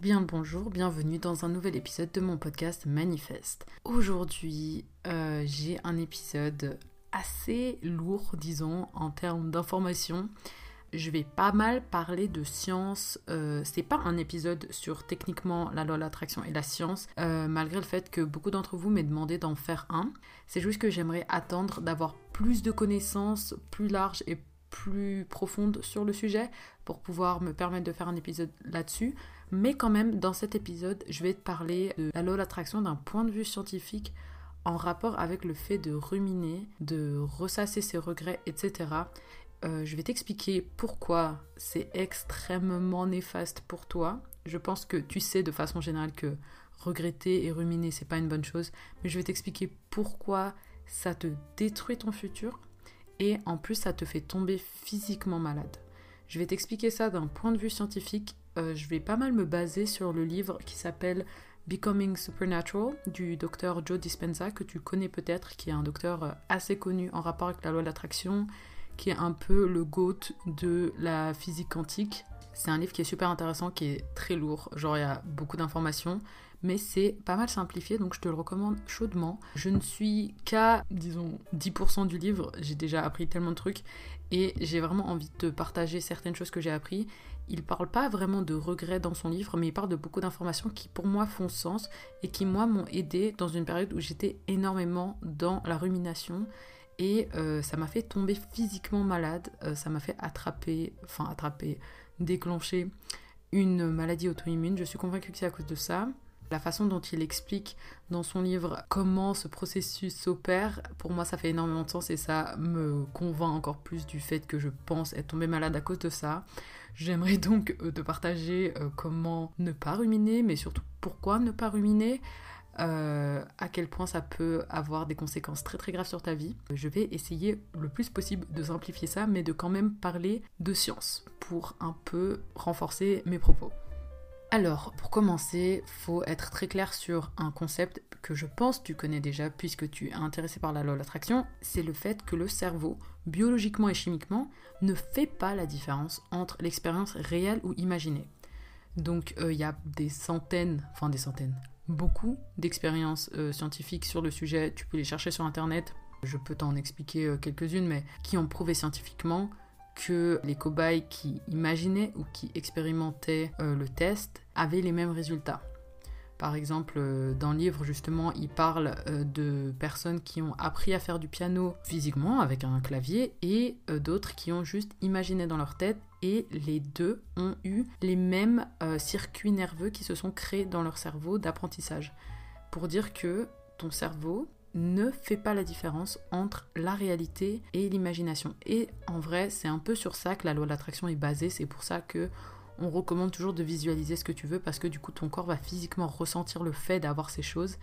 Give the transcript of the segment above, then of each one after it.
Bien bonjour, bienvenue dans un nouvel épisode de mon podcast Manifeste. Aujourd'hui, euh, j'ai un épisode assez lourd, disons, en termes d'informations. Je vais pas mal parler de science. Euh, c'est pas un épisode sur techniquement la loi de l'attraction et la science, euh, malgré le fait que beaucoup d'entre vous m'aient demandé d'en faire un. C'est juste que j'aimerais attendre d'avoir plus de connaissances plus larges et plus profondes sur le sujet pour pouvoir me permettre de faire un épisode là-dessus. Mais quand même, dans cet épisode, je vais te parler de la loi de l'attraction d'un point de vue scientifique en rapport avec le fait de ruminer, de ressasser ses regrets, etc. Euh, je vais t'expliquer pourquoi c'est extrêmement néfaste pour toi. Je pense que tu sais de façon générale que regretter et ruminer, c'est pas une bonne chose, mais je vais t'expliquer pourquoi ça te détruit ton futur et en plus ça te fait tomber physiquement malade. Je vais t'expliquer ça d'un point de vue scientifique. Euh, je vais pas mal me baser sur le livre qui s'appelle Becoming Supernatural du docteur Joe Dispenza, que tu connais peut-être, qui est un docteur euh, assez connu en rapport avec la loi de l'attraction, qui est un peu le GOAT de la physique quantique. C'est un livre qui est super intéressant, qui est très lourd, genre il y a beaucoup d'informations, mais c'est pas mal simplifié, donc je te le recommande chaudement. Je ne suis qu'à, disons, 10% du livre, j'ai déjà appris tellement de trucs, et j'ai vraiment envie de partager certaines choses que j'ai appris. Il parle pas vraiment de regrets dans son livre, mais il parle de beaucoup d'informations qui pour moi font sens et qui moi m'ont aidé dans une période où j'étais énormément dans la rumination et euh, ça m'a fait tomber physiquement malade, euh, ça m'a fait attraper, enfin attraper, déclencher une maladie auto-immune. Je suis convaincue que c'est à cause de ça. La façon dont il explique dans son livre comment ce processus s'opère, pour moi ça fait énormément de sens et ça me convainc encore plus du fait que je pense être tombée malade à cause de ça. J'aimerais donc euh, te partager euh, comment ne pas ruminer, mais surtout pourquoi ne pas ruminer. Euh, à quel point ça peut avoir des conséquences très très graves sur ta vie. Je vais essayer le plus possible de simplifier ça, mais de quand même parler de science pour un peu renforcer mes propos. Alors, pour commencer, faut être très clair sur un concept que je pense tu connais déjà puisque tu es intéressé par la loi de l'attraction, c'est le fait que le cerveau, biologiquement et chimiquement, ne fait pas la différence entre l'expérience réelle ou imaginée. Donc il euh, y a des centaines, enfin des centaines, beaucoup d'expériences euh, scientifiques sur le sujet, tu peux les chercher sur internet, je peux t'en expliquer euh, quelques-unes, mais qui ont prouvé scientifiquement que les cobayes qui imaginaient ou qui expérimentaient euh, le test avaient les mêmes résultats. Par exemple, dans le livre, justement, il parle de personnes qui ont appris à faire du piano physiquement avec un clavier et d'autres qui ont juste imaginé dans leur tête et les deux ont eu les mêmes circuits nerveux qui se sont créés dans leur cerveau d'apprentissage. Pour dire que ton cerveau, ne fait pas la différence entre la réalité et l'imagination. Et en vrai, c'est un peu sur ça que la loi de l'attraction est basée. C'est pour ça que on recommande toujours de visualiser ce que tu veux parce que du coup ton corps va physiquement ressentir le fait d'avoir ces choses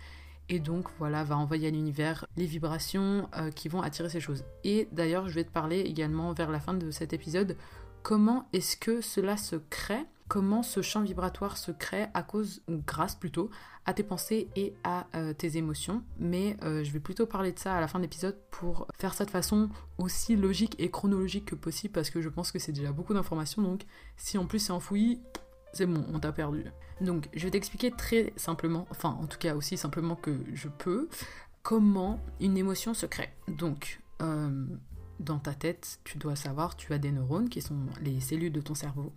et donc voilà va envoyer à l'univers les vibrations euh, qui vont attirer ces choses. Et d'ailleurs je vais te parler également vers la fin de cet épisode comment est-ce que cela se crée? Comment ce champ vibratoire se crée à cause, ou grâce plutôt, à tes pensées et à euh, tes émotions? Mais euh, je vais plutôt parler de ça à la fin de l'épisode pour faire ça de façon aussi logique et chronologique que possible parce que je pense que c'est déjà beaucoup d'informations. Donc si en plus c'est enfoui, c'est bon, on t'a perdu. Donc je vais t'expliquer très simplement, enfin en tout cas aussi simplement que je peux, comment une émotion se crée. Donc euh, dans ta tête, tu dois savoir, tu as des neurones qui sont les cellules de ton cerveau.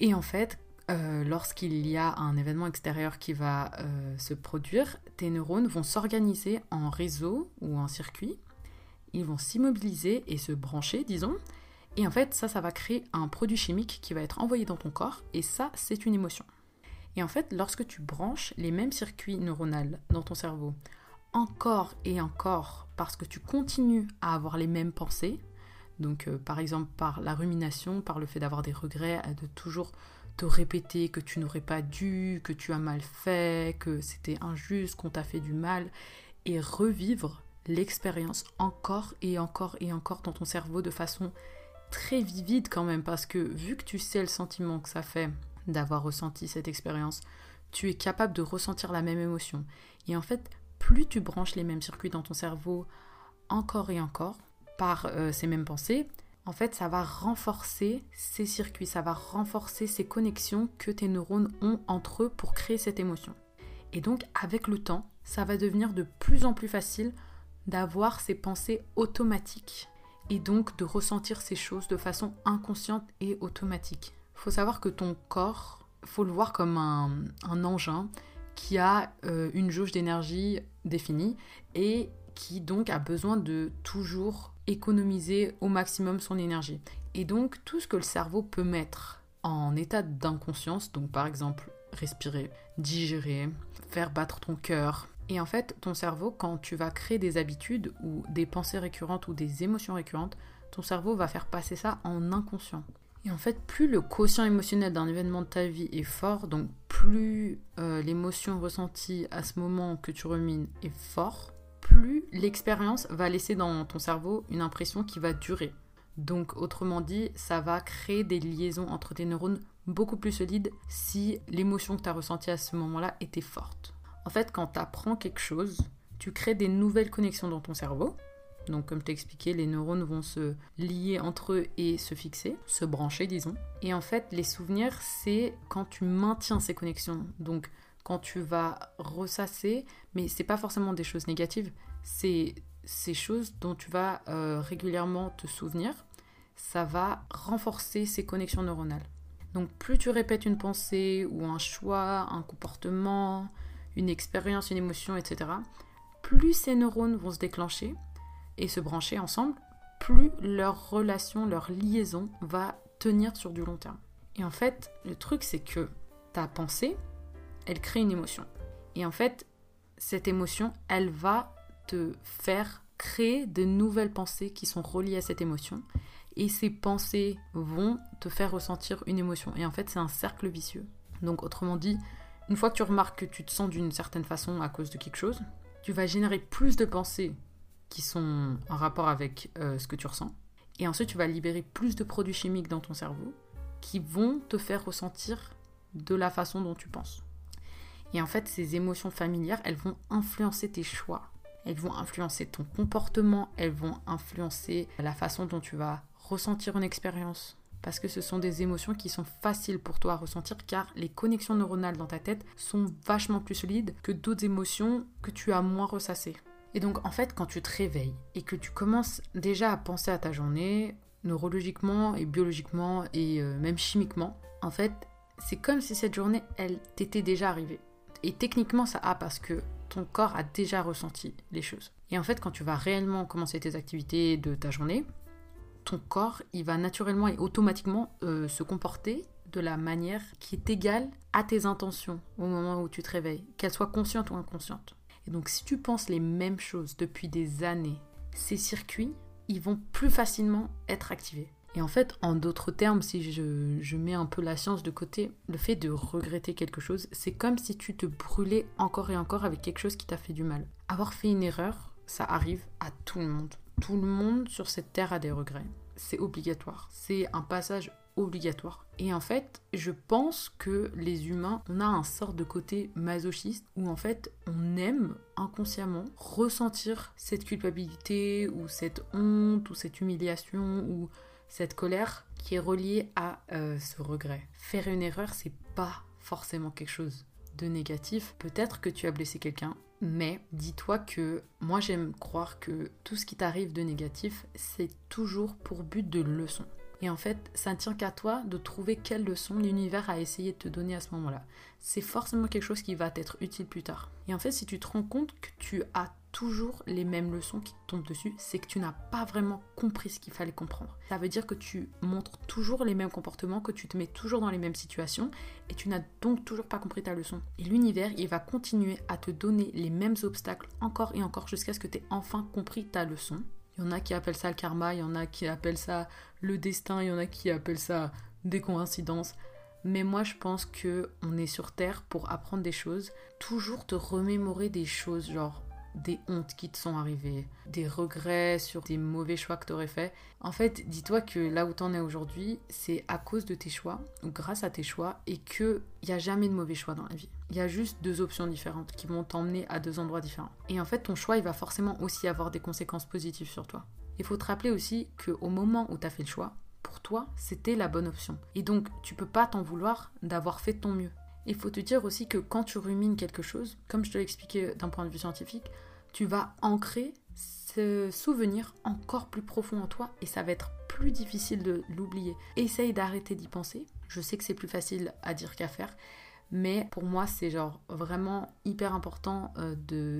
Et en fait, euh, lorsqu'il y a un événement extérieur qui va euh, se produire, tes neurones vont s'organiser en réseau ou en circuit. Ils vont s'immobiliser et se brancher, disons. Et en fait, ça, ça va créer un produit chimique qui va être envoyé dans ton corps. Et ça, c'est une émotion. Et en fait, lorsque tu branches les mêmes circuits neuronaux dans ton cerveau, encore et encore, parce que tu continues à avoir les mêmes pensées, donc euh, par exemple par la rumination, par le fait d'avoir des regrets, de toujours te répéter que tu n'aurais pas dû, que tu as mal fait, que c'était injuste, qu'on t'a fait du mal, et revivre l'expérience encore et encore et encore dans ton cerveau de façon très vivide quand même, parce que vu que tu sais le sentiment que ça fait d'avoir ressenti cette expérience, tu es capable de ressentir la même émotion. Et en fait, plus tu branches les mêmes circuits dans ton cerveau encore et encore, par euh, ces mêmes pensées, en fait, ça va renforcer ces circuits, ça va renforcer ces connexions que tes neurones ont entre eux pour créer cette émotion. Et donc, avec le temps, ça va devenir de plus en plus facile d'avoir ces pensées automatiques et donc de ressentir ces choses de façon inconsciente et automatique. Faut savoir que ton corps, faut le voir comme un, engin qui a euh, une jauge d'énergie définie et qui donc a besoin de toujours économiser au maximum son énergie. Et donc tout ce que le cerveau peut mettre en état d'inconscience, donc par exemple respirer, digérer, faire battre ton cœur. Et en fait, ton cerveau, quand tu vas créer des habitudes ou des pensées récurrentes ou des émotions récurrentes, ton cerveau va faire passer ça en inconscient. Et en fait, plus le quotient émotionnel d'un événement de ta vie est fort, donc plus euh, l'émotion ressentie à ce moment que tu rumines est fort, plus l'expérience va laisser dans ton cerveau une impression qui va durer. Donc autrement dit, ça va créer des liaisons entre tes neurones beaucoup plus solides si l'émotion que tu as ressentie à ce moment-là était forte. En fait, quand tu apprends quelque chose, tu crées des nouvelles connexions dans ton cerveau. Donc comme je t'ai expliqué, les neurones vont se lier entre eux et se fixer, se brancher disons. Et en fait, les souvenirs, c'est quand tu maintiens ces connexions. Donc quand tu vas ressasser, mais c'est pas forcément des choses négatives, c'est ces choses dont tu vas euh, régulièrement te souvenir, ça va renforcer ces connexions neuronales. Donc plus tu répètes une pensée ou un choix, un comportement, une expérience, une émotion, etc., plus ces neurones vont se déclencher et se brancher ensemble, plus leur relation, leur liaison va tenir sur du long terme. Et en fait, le truc c'est que ta pensée, elle crée une émotion. Et en fait, cette émotion, elle va te faire créer de nouvelles pensées qui sont reliées à cette émotion. Et ces pensées vont te faire ressentir une émotion. Et en fait, c'est un cercle vicieux. Donc, autrement dit, une fois que tu remarques que tu te sens d'une certaine façon à cause de quelque chose, tu vas générer plus de pensées qui sont en rapport avec euh, ce que tu ressens. Et ensuite, tu vas libérer plus de produits chimiques dans ton cerveau qui vont te faire ressentir de la façon dont tu penses. Et en fait, ces émotions familières, elles vont influencer tes choix. Elles vont influencer ton comportement, elles vont influencer la façon dont tu vas ressentir une expérience. Parce que ce sont des émotions qui sont faciles pour toi à ressentir car les connexions neuronales dans ta tête sont vachement plus solides que d'autres émotions que tu as moins ressassées. Et donc en fait quand tu te réveilles et que tu commences déjà à penser à ta journée, neurologiquement et biologiquement et euh, même chimiquement, en fait c'est comme si cette journée elle t'était déjà arrivée. Et techniquement, ça a parce que ton corps a déjà ressenti les choses. Et en fait, quand tu vas réellement commencer tes activités de ta journée, ton corps, il va naturellement et automatiquement euh, se comporter de la manière qui est égale à tes intentions au moment où tu te réveilles, qu'elles soient conscientes ou inconscientes. Donc, si tu penses les mêmes choses depuis des années, ces circuits, ils vont plus facilement être activés. Et en fait, en d'autres termes, si je, mets un peu la science de côté, le fait de regretter quelque chose, c'est comme si tu te brûlais encore et encore avec quelque chose qui t'a fait du mal. Avoir fait une erreur, ça arrive à tout le monde. Tout le monde sur cette terre a des regrets. C'est obligatoire. C'est un passage obligatoire. Et en fait, je pense que les humains, on a un sort de côté masochiste où en fait, on aime inconsciemment ressentir cette culpabilité ou cette honte ou cette humiliation ou cette colère qui est reliée à euh, ce regret. Faire une erreur, c'est pas forcément quelque chose de négatif. Peut-être que tu as blessé quelqu'un, mais dis-toi que moi j'aime croire que tout ce qui t'arrive de négatif, c'est toujours pour but de leçon. Et en fait, ça tient qu'à toi de trouver quelle leçon l'univers a essayé de te donner à ce moment-là. C'est forcément quelque chose qui va t'être utile plus tard. Et en fait, si tu te rends compte que tu as toujours les mêmes leçons qui te tombent dessus, c'est que tu n'as pas vraiment compris ce qu'il fallait comprendre. Ça veut dire que tu montres toujours les mêmes comportements, que tu te mets toujours dans les mêmes situations et tu n'as donc toujours pas compris ta leçon. Et l'univers, il va continuer à te donner les mêmes obstacles encore et encore jusqu'à ce que tu aies enfin compris ta leçon. Il y en a qui appellent ça le karma, il y en a qui appellent ça le destin, il y en a qui appellent ça des coïncidences. Mais moi, je pense que on est sur Terre pour apprendre des choses, toujours te remémorer des choses, genre des hontes qui te sont arrivées, des regrets sur des mauvais choix que tu aurais fait. En fait, dis-toi que là où tu en es aujourd'hui, c'est à cause de tes choix, ou grâce à tes choix, et qu'il n'y a jamais de mauvais choix dans la vie. Il y a juste deux options différentes qui vont t'emmener à deux endroits différents. Et en fait, ton choix, il va forcément aussi avoir des conséquences positives sur toi. Il faut te rappeler aussi qu'au moment où tu as fait le choix, pour toi, c'était la bonne option. Et donc, tu peux pas t'en vouloir d'avoir fait ton mieux. Il faut te dire aussi que quand tu rumines quelque chose, comme je te l'ai expliqué d'un point de vue scientifique, tu vas ancrer ce souvenir encore plus profond en toi et ça va être plus difficile de l'oublier. Essaye d'arrêter d'y penser. Je sais que c'est plus facile à dire qu'à faire, mais pour moi, c'est genre vraiment hyper important euh,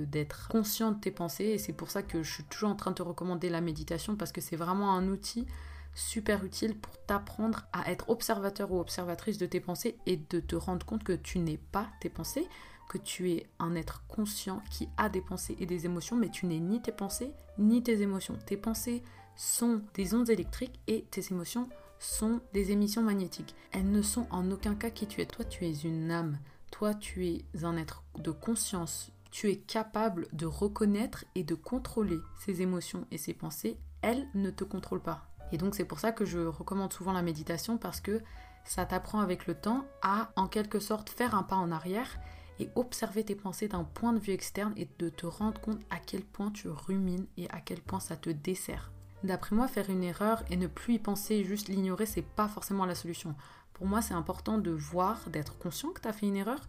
d'être conscient de tes pensées et c'est pour ça que je suis toujours en train de te recommander la méditation parce que c'est vraiment un outil super utile pour t'apprendre à être observateur ou observatrice de tes pensées et de te rendre compte que tu n'es pas tes pensées, que tu es un être conscient qui a des pensées et des émotions, mais tu n'es ni tes pensées ni tes émotions. Tes pensées sont des ondes électriques et tes émotions sont des émissions magnétiques. Elles ne sont en aucun cas qui tu es. Toi, tu es une âme. Toi, tu es un être de conscience. Tu es capable de reconnaître et de contrôler ces émotions et ces pensées. Elles ne te contrôlent pas. Et donc c'est pour ça que je recommande souvent la méditation parce que ça t'apprend avec le temps à en quelque sorte faire un pas en arrière et observer tes pensées d'un point de vue externe et de te rendre compte à quel point tu rumines et à quel point ça te dessert. D'après moi, faire une erreur et ne plus y penser, juste l'ignorer, c'est pas forcément la solution. Pour moi, c'est important de voir, d'être conscient que tu as fait une erreur.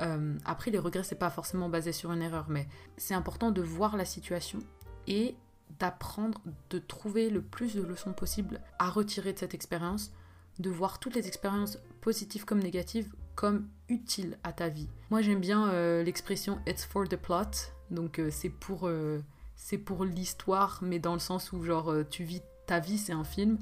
Euh, après, les regrets, c'est pas forcément basé sur une erreur, mais c'est important de voir la situation et d'apprendre, de trouver le plus de leçons possibles à retirer de cette expérience, de voir toutes les expériences positives comme négatives comme utiles à ta vie. Moi j'aime bien euh, l'expression it's for the plot, donc euh, c'est pour, c'est pour l'histoire, mais dans le sens où genre tu vis ta vie, c'est un film,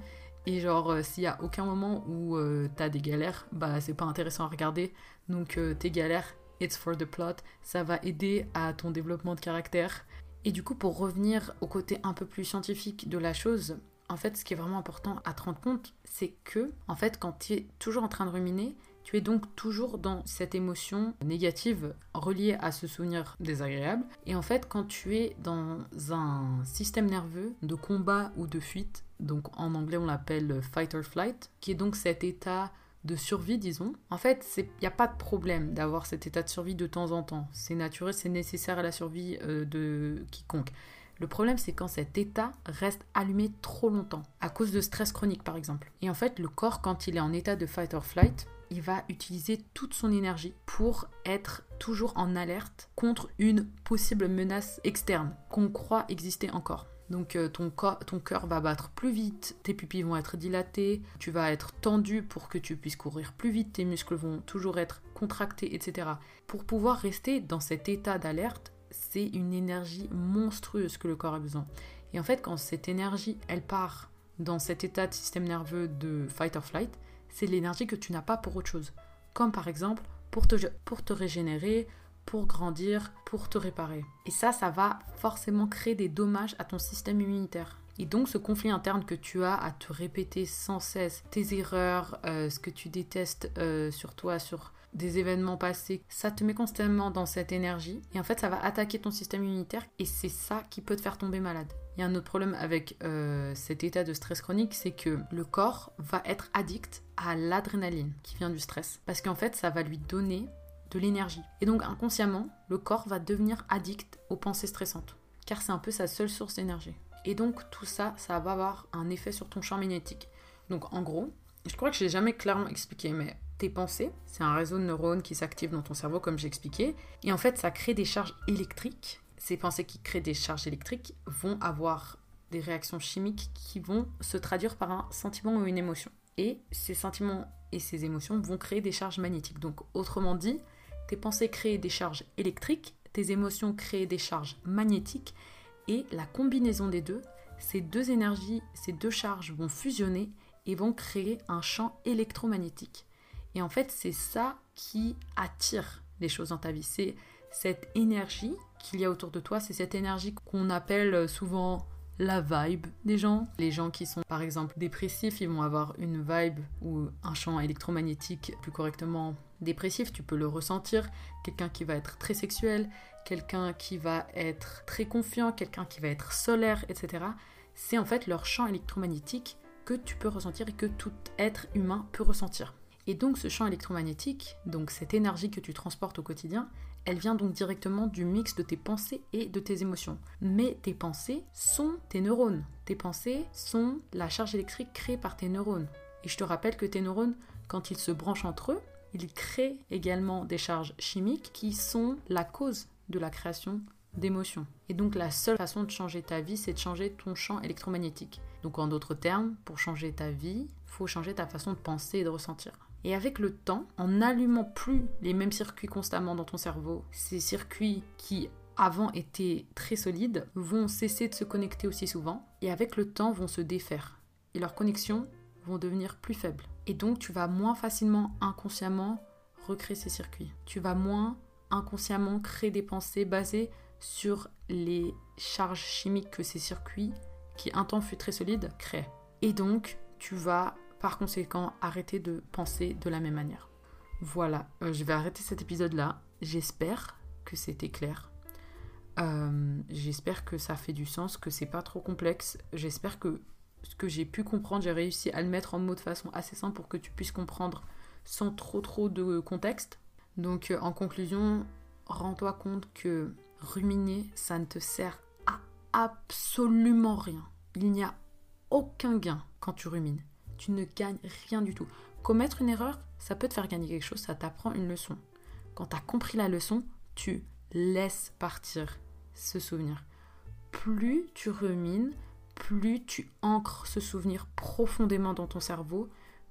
et genre s'il y a aucun moment où t'as des galères, bah c'est pas intéressant à regarder, donc tes galères, it's for the plot, ça va aider à ton développement de caractère, et du coup, pour revenir au côté un peu plus scientifique de la chose, en fait, ce qui est vraiment important à te rendre compte, c'est que, en fait, quand tu es toujours en train de ruminer, tu es donc toujours dans cette émotion négative reliée à ce souvenir désagréable. Et en fait, quand tu es dans un système nerveux de combat ou de fuite, donc en anglais on l'appelle fight or flight, qui est donc cet état de survie, disons. En fait, il n'y a pas de problème d'avoir cet état de survie de temps en temps. C'est naturel, c'est nécessaire à la survie euh, de quiconque. Le problème, c'est quand cet état reste allumé trop longtemps, à cause de stress chronique par exemple. Et en fait, le corps, quand il est en état de fight or flight, il va utiliser toute son énergie pour être toujours en alerte contre une possible menace externe qu'on croit exister encore. Donc euh, ton, cœur va battre plus vite, tes pupilles vont être dilatées, tu vas être tendu pour que tu puisses courir plus vite, tes muscles vont toujours être contractés, etc. Pour pouvoir rester dans cet état d'alerte, c'est une énergie monstrueuse que le corps a besoin. Et en fait, quand cette énergie, elle part dans cet état de système nerveux de fight or flight, c'est l'énergie que tu n'as pas pour autre chose. Comme par exemple pour te, pour te régénérer, pour grandir, pour te réparer. Et ça, ça va forcément créer des dommages à ton système immunitaire. Et donc ce conflit interne que tu as à te répéter sans cesse tes erreurs, euh, ce que tu détestes euh, sur toi, sur des événements passés, ça te met constamment dans cette énergie et en fait ça va attaquer ton système immunitaire et c'est ça qui peut te faire tomber malade. Il y a un autre problème avec euh, cet état de stress chronique, c'est que le corps va être addict à l'adrénaline qui vient du stress parce qu'en fait ça va lui donner de l'énergie. Et donc inconsciemment, le corps va devenir addict aux pensées stressantes, car c'est un peu sa seule source d'énergie. Et donc tout ça, ça va avoir un effet sur ton champ magnétique. Donc en gros, je crois que je l'ai jamais clairement expliqué, mais pensées, c'est un réseau de neurones qui s'active dans ton cerveau, comme j'ai expliqué, et en fait ça crée des charges électriques. Ces pensées qui créent des charges électriques vont avoir des réactions chimiques qui vont se traduire par un sentiment ou une émotion. Et ces sentiments et ces émotions vont créer des charges magnétiques. Donc autrement dit, tes pensées créent des charges électriques, tes émotions créent des charges magnétiques, et la combinaison des deux, ces deux énergies, ces deux charges vont fusionner et vont créer un champ électromagnétique. Et en fait, c'est ça qui attire les choses dans ta vie. C'est cette énergie qu'il y a autour de toi, c'est cette énergie qu'on appelle souvent la vibe des gens. Les gens qui sont par exemple dépressifs, ils vont avoir une vibe ou un champ électromagnétique plus correctement dépressif, tu peux le ressentir. Quelqu'un qui va être très sexuel, quelqu'un qui va être très confiant, quelqu'un qui va être solaire, etc. C'est en fait leur champ électromagnétique que tu peux ressentir et que tout être humain peut ressentir. Et donc ce champ électromagnétique, donc cette énergie que tu transportes au quotidien, elle vient donc directement du mix de tes pensées et de tes émotions. Mais tes pensées sont tes neurones. Tes pensées sont la charge électrique créée par tes neurones. Et je te rappelle que tes neurones, quand ils se branchent entre eux, ils créent également des charges chimiques qui sont la cause de la création d'émotions. Et donc la seule façon de changer ta vie, c'est de changer ton champ électromagnétique. Donc en d'autres termes, pour changer ta vie, faut changer ta façon de penser et de ressentir. Et avec le temps, en n'allumant plus les mêmes circuits constamment dans ton cerveau, ces circuits qui avant étaient très solides vont cesser de se connecter aussi souvent et avec le temps vont se défaire. Et leurs connexions vont devenir plus faibles. Et donc tu vas moins facilement inconsciemment recréer ces circuits. Tu vas moins inconsciemment créer des pensées basées sur les charges chimiques que ces circuits, qui un temps fut très solide, créaient. Et donc tu vas par conséquent arrêter de penser de la même manière. Voilà, euh, je vais arrêter cet épisode-là. J'espère que c'était clair. Euh, j'espère que ça fait du sens, que c'est pas trop complexe. J'espère que ce que j'ai pu comprendre, j'ai réussi à le mettre en mots de façon assez simple pour que tu puisses comprendre sans trop trop de contexte. Donc euh, en conclusion, rends-toi compte que ruminer, ça ne te sert à absolument rien. Il n'y a aucun gain quand tu rumines tu ne gagnes rien du tout. Commettre une erreur, ça peut te faire gagner quelque chose, ça t'apprend une leçon. Quand tu as compris la leçon, tu laisses partir ce souvenir. Plus tu rumines, plus tu ancres ce souvenir profondément dans ton cerveau,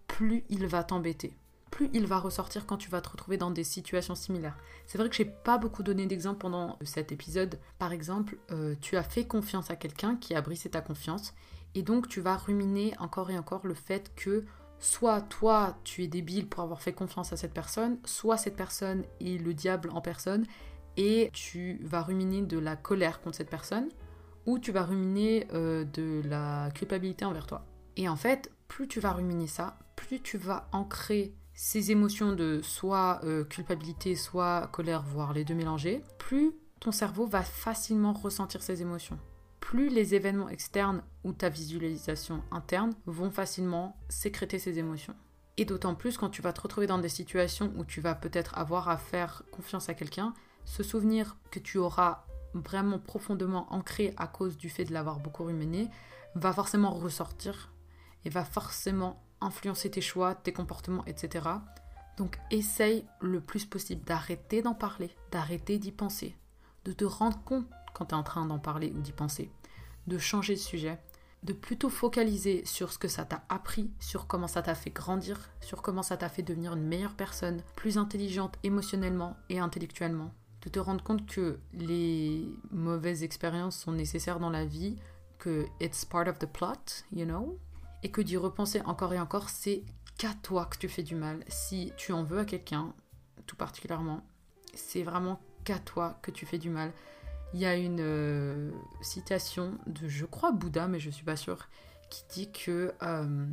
plus il va t'embêter. Plus il va ressortir quand tu vas te retrouver dans des situations similaires. C'est vrai que j'ai pas beaucoup donné d'exemples pendant cet épisode. Par exemple, euh, tu as fait confiance à quelqu'un qui a brisé ta confiance et donc tu vas ruminer encore et encore le fait que soit toi tu es débile pour avoir fait confiance à cette personne, soit cette personne est le diable en personne et tu vas ruminer de la colère contre cette personne ou tu vas ruminer euh, de la culpabilité envers toi. Et en fait, plus tu vas ruminer ça, plus tu vas ancrer ces émotions de soit euh, culpabilité, soit colère, voire les deux mélangés, plus ton cerveau va facilement ressentir ces émotions plus les événements externes ou ta visualisation interne vont facilement sécréter ces émotions. Et d'autant plus quand tu vas te retrouver dans des situations où tu vas peut-être avoir à faire confiance à quelqu'un, ce souvenir que tu auras vraiment profondément ancré à cause du fait de l'avoir beaucoup ruminé va forcément ressortir et va forcément influencer tes choix, tes comportements, etc. Donc essaye le plus possible d'arrêter d'en parler, d'arrêter d'y penser, de te rendre compte quand tu es en train d'en parler ou d'y penser, de changer de sujet, de plutôt focaliser sur ce que ça t'a appris, sur comment ça t'a fait grandir, sur comment ça t'a fait devenir une meilleure personne, plus intelligente émotionnellement et intellectuellement. De te rendre compte que les mauvaises expériences sont nécessaires dans la vie, que it's part of the plot, you know, et que d'y repenser encore et encore, c'est qu'à toi que tu fais du mal. Si tu en veux à quelqu'un, tout particulièrement, c'est vraiment qu'à toi que tu fais du mal. Il y a une euh, citation de, je crois, Bouddha, mais je suis pas sûre, qui dit que euh,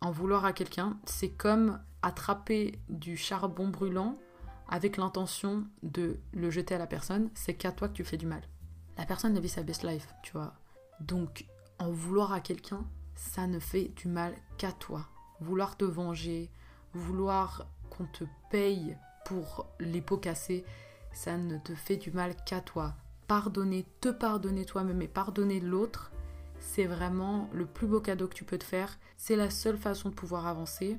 en vouloir à quelqu'un, c'est comme attraper du charbon brûlant avec l'intention de le jeter à la personne, c'est qu'à toi que tu fais du mal. La personne a vit sa best life, tu vois. Donc, en vouloir à quelqu'un, ça ne fait du mal qu'à toi. Vouloir te venger, vouloir qu'on te paye pour les pots cassés, ça ne te fait du mal qu'à toi. Pardonner, te pardonner toi-même et pardonner l'autre, c'est vraiment le plus beau cadeau que tu peux te faire. C'est la seule façon de pouvoir avancer.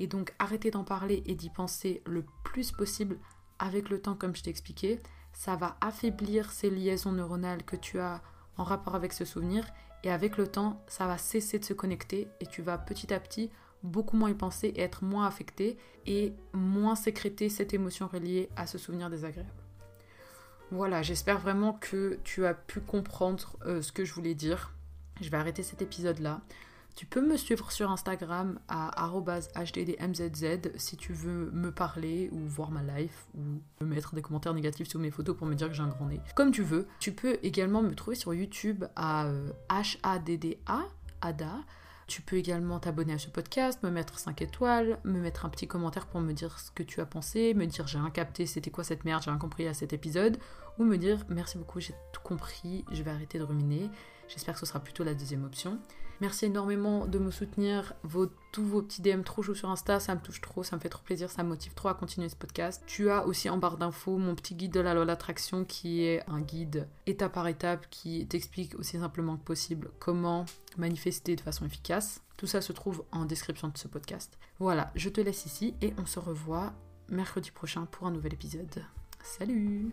Et donc arrêter d'en parler et d'y penser le plus possible avec le temps, comme je t'ai expliqué. Ça va affaiblir ces liaisons neuronales que tu as en rapport avec ce souvenir. Et avec le temps, ça va cesser de se connecter et tu vas petit à petit beaucoup moins y penser et être moins affecté et moins sécréter cette émotion reliée à ce souvenir désagréable. Voilà, j'espère vraiment que tu as pu comprendre euh, ce que je voulais dire. Je vais arrêter cet épisode-là. Tu peux me suivre sur Instagram à hdmzz si tu veux me parler ou voir ma life ou me mettre des commentaires négatifs sur mes photos pour me dire que j'ai un grand nez. Comme tu veux. Tu peux également me trouver sur YouTube à HADDA, euh, ADA. Tu peux également t'abonner à ce podcast, me mettre 5 étoiles, me mettre un petit commentaire pour me dire ce que tu as pensé, me dire j'ai rien capté, c'était quoi cette merde, j'ai rien compris à cet épisode, ou me dire merci beaucoup, j'ai tout compris, je vais arrêter de ruminer. J'espère que ce sera plutôt la deuxième option. Merci énormément de me soutenir. Tous vos petits DM trop chauds sur Insta, ça me touche trop, ça me fait trop plaisir, ça me motive trop à continuer ce podcast. Tu as aussi en barre d'infos mon petit guide de la loi d'attraction qui est un guide étape par étape qui t'explique aussi simplement que possible comment manifester de façon efficace. Tout ça se trouve en description de ce podcast. Voilà, je te laisse ici et on se revoit mercredi prochain pour un nouvel épisode. Salut